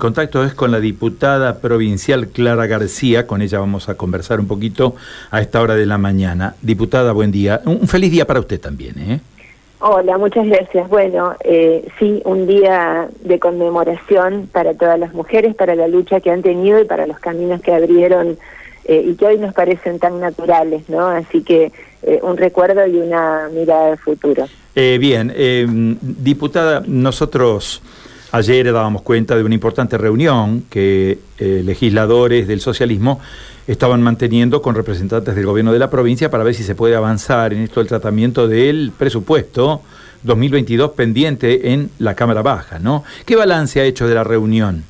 contacto es con la diputada provincial Clara García, con ella vamos a conversar un poquito a esta hora de la mañana. Diputada, buen día. Un feliz día para usted también, ¿eh? Hola, muchas gracias. Bueno, eh, sí, un día de conmemoración para todas las mujeres, para la lucha que han tenido y para los caminos que abrieron eh, y que hoy nos parecen tan naturales, ¿no? Así que eh, un recuerdo y una mirada al futuro. bien, diputada, nosotros... Ayer dábamos cuenta de una importante reunión que eh, legisladores del socialismo estaban manteniendo con representantes del gobierno de la provincia para ver si se puede avanzar en esto del tratamiento del presupuesto 2022 pendiente en la Cámara Baja, ¿no? ¿Qué balance ha hecho de la reunión?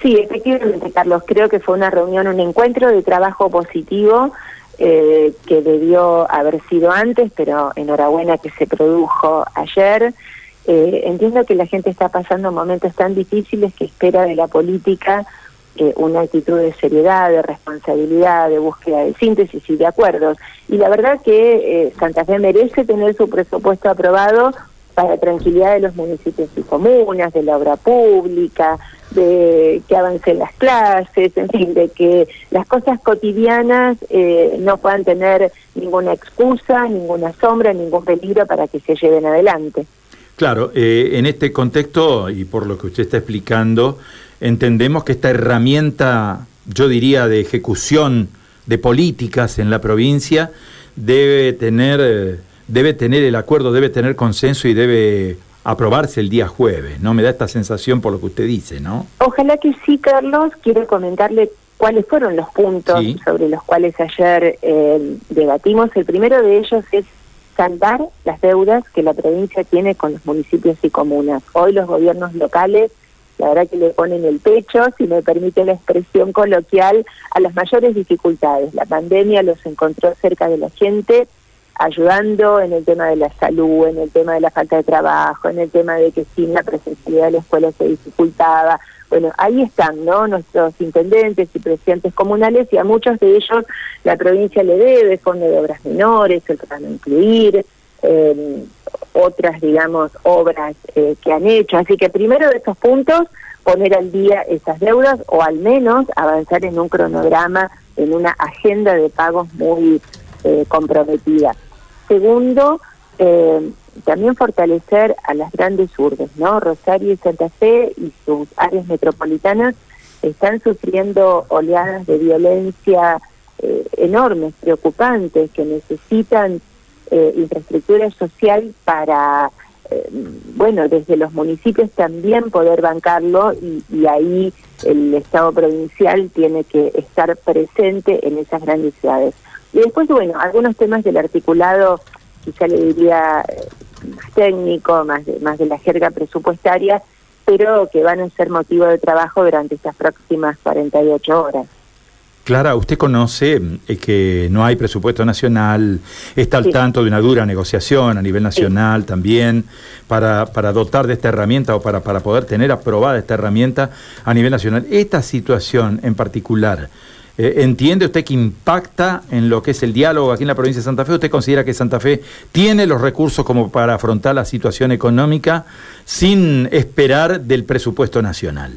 Sí, efectivamente, Carlos, creo que fue una reunión, un encuentro de trabajo positivo eh, que debió haber sido antes, pero enhorabuena que se produjo ayer. Eh, entiendo que la gente está pasando momentos tan difíciles que espera de la política eh, una actitud de seriedad, de responsabilidad, de búsqueda de síntesis y de acuerdos. Y la verdad que eh, Santa Fe merece tener su presupuesto aprobado para tranquilidad de los municipios y comunas, de la obra pública, de que avancen las clases, en fin, de que las cosas cotidianas no puedan tener ninguna excusa, ninguna sombra, ningún peligro para que se lleven adelante. Claro, eh, en este contexto, y por lo que usted está explicando, entendemos que esta herramienta, yo diría, de ejecución de políticas en la provincia, debe tener, eh, debe tener el acuerdo, debe tener consenso y debe aprobarse el día jueves, ¿no? Me da esta sensación por lo que usted dice, ¿no? Ojalá que sí, Carlos. Quiero comentarle cuáles fueron los puntos sobre los cuales ayer eh, debatimos. El primero de ellos es saldar las deudas que la provincia tiene con los municipios y comunas. Hoy los gobiernos locales, la verdad que le ponen el pecho, si me permite la expresión coloquial, a las mayores dificultades. La pandemia los encontró cerca de la gente, ayudando en el tema de la salud, en el tema de la falta de trabajo, en el tema de que sin la presencialidad de la escuela se dificultaba. Bueno, ahí están, ¿no? Nuestros intendentes y presidentes comunales y a muchos de ellos la provincia le debe fondo de obras menores, el plan incluir, eh, otras, digamos, obras eh, que han hecho. Así que primero de estos puntos, poner al día esas deudas o al menos avanzar en un cronograma, en una agenda de pagos muy eh, comprometida. Segundo, eh, también fortalecer a las grandes urbes, ¿no? Rosario y Santa Fe y sus áreas metropolitanas están sufriendo oleadas de violencia eh, enormes, preocupantes, que necesitan eh, infraestructura social para, bueno, desde los municipios también poder bancarlo y, y ahí el Estado provincial tiene que estar presente en esas grandes ciudades. Y después, bueno, algunos temas del articulado, quizá le diría eh, más técnico, más de, más de la jerga presupuestaria, pero que van a ser motivo de trabajo durante estas próximas 48 horas. Clara, usted conoce eh, que no hay presupuesto nacional, está al tanto de una dura negociación a nivel nacional también para, para dotar de esta herramienta o para, para poder tener aprobada esta herramienta a nivel nacional. Esta situación en particular, eh, ¿Entiende usted que impacta en lo que es el diálogo aquí en la provincia de Santa Fe? ¿Usted considera que Santa Fe tiene los recursos como para afrontar la situación económica sin esperar del presupuesto nacional?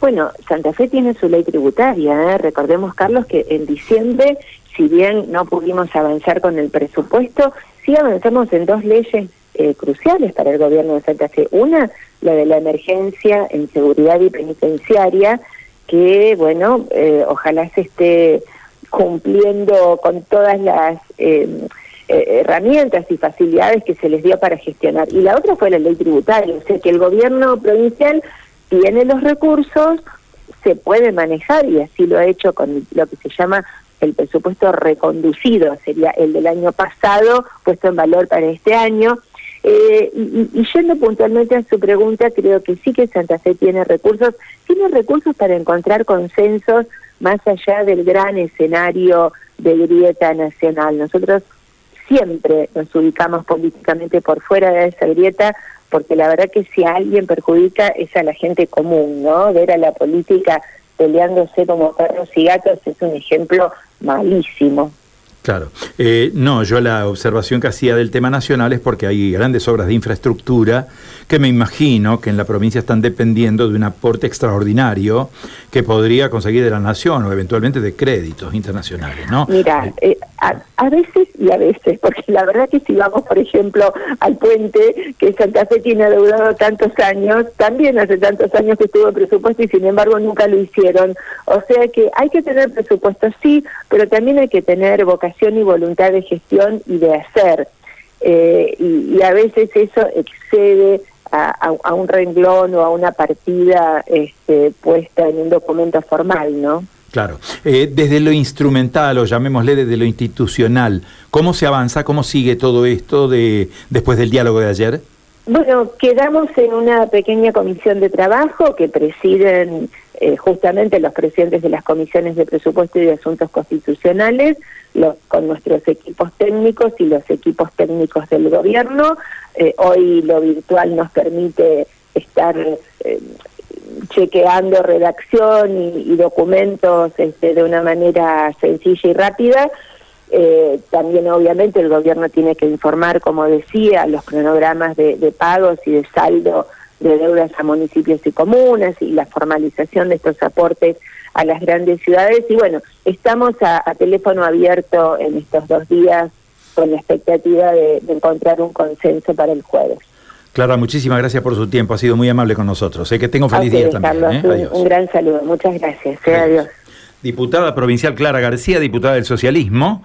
Bueno, Santa Fe tiene su ley tributaria. ¿eh? Recordemos, Carlos, que en diciembre, si bien no pudimos avanzar con el presupuesto, sí avanzamos en dos leyes eh, cruciales para el gobierno de Santa Fe. Una, la de la emergencia en seguridad y penitenciaria, que, bueno, eh, ojalá se esté cumpliendo con todas las em, eh, herramientas y facilidades que se les dio para gestionar. Y la otra fue la ley tributaria, o sea que el gobierno provincial tiene los recursos, se puede manejar y así lo ha hecho con lo que se llama el presupuesto reconducido, sería el del año pasado puesto en valor para este año, eh, y, yendo puntualmente a su pregunta, creo que sí que Santa Fe tiene recursos, tiene recursos para encontrar consensos más allá del gran escenario de grieta nacional. Nosotros siempre nos ubicamos políticamente por fuera de esa grieta, porque la verdad que si a alguien perjudica es a la gente común, ¿no? Ver a la política peleándose como perros y gatos es un ejemplo malísimo. Claro. Eh, no, yo la observación que hacía del tema nacional es porque hay grandes obras de infraestructura que me imagino que en la provincia están dependiendo de un aporte extraordinario que podría conseguir de la nación o eventualmente de créditos internacionales, ¿no? Mira, eh, a, veces y a veces, porque la verdad que si vamos, por ejemplo, al puente que Santa Fe tiene adeudado tantos años, también hace tantos años que estuvo presupuesto y sin embargo nunca lo hicieron. O sea que hay que tener presupuesto, sí, pero también hay que tener vocación y voluntad de gestión y de hacer. Eh, y, a veces eso excede a, un renglón o a una partida este, puesta en un documento formal, ¿no? Claro. Eh, desde lo instrumental, o llamémosle desde lo institucional, ¿cómo se avanza, cómo sigue todo esto de, después del diálogo de ayer? Bueno, quedamos en una pequeña comisión de trabajo que presiden eh, justamente los presidentes de las comisiones de presupuesto y de asuntos constitucionales, con nuestros equipos técnicos y los equipos técnicos del gobierno. Eh, hoy lo virtual nos permite estar eh, chequeando redacción y, documentos este, de una manera sencilla y rápida eh, también obviamente el gobierno tiene que informar, como decía, los cronogramas de, pagos y de saldo de deudas a municipios y comunas y la formalización de estos aportes a las grandes ciudades. Y bueno, estamos a, teléfono abierto en estos dos días con la expectativa de, encontrar un consenso para el jueves. Clara, muchísimas gracias por su tiempo, ha sido muy amable con nosotros. Sé que tengo feliz día también. ¿eh? Un, gran saludo, muchas gracias. Adiós. Diputada provincial Clara García, diputada del socialismo.